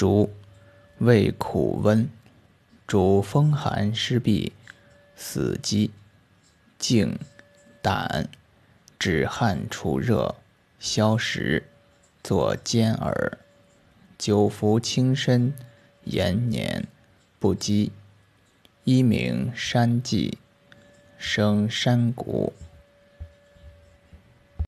竹，味苦温，主风寒湿痹、死肌、静、胆，止汗除热、消食，作煎饵，久服轻身、延年、不饥。一名山蓟，生山谷。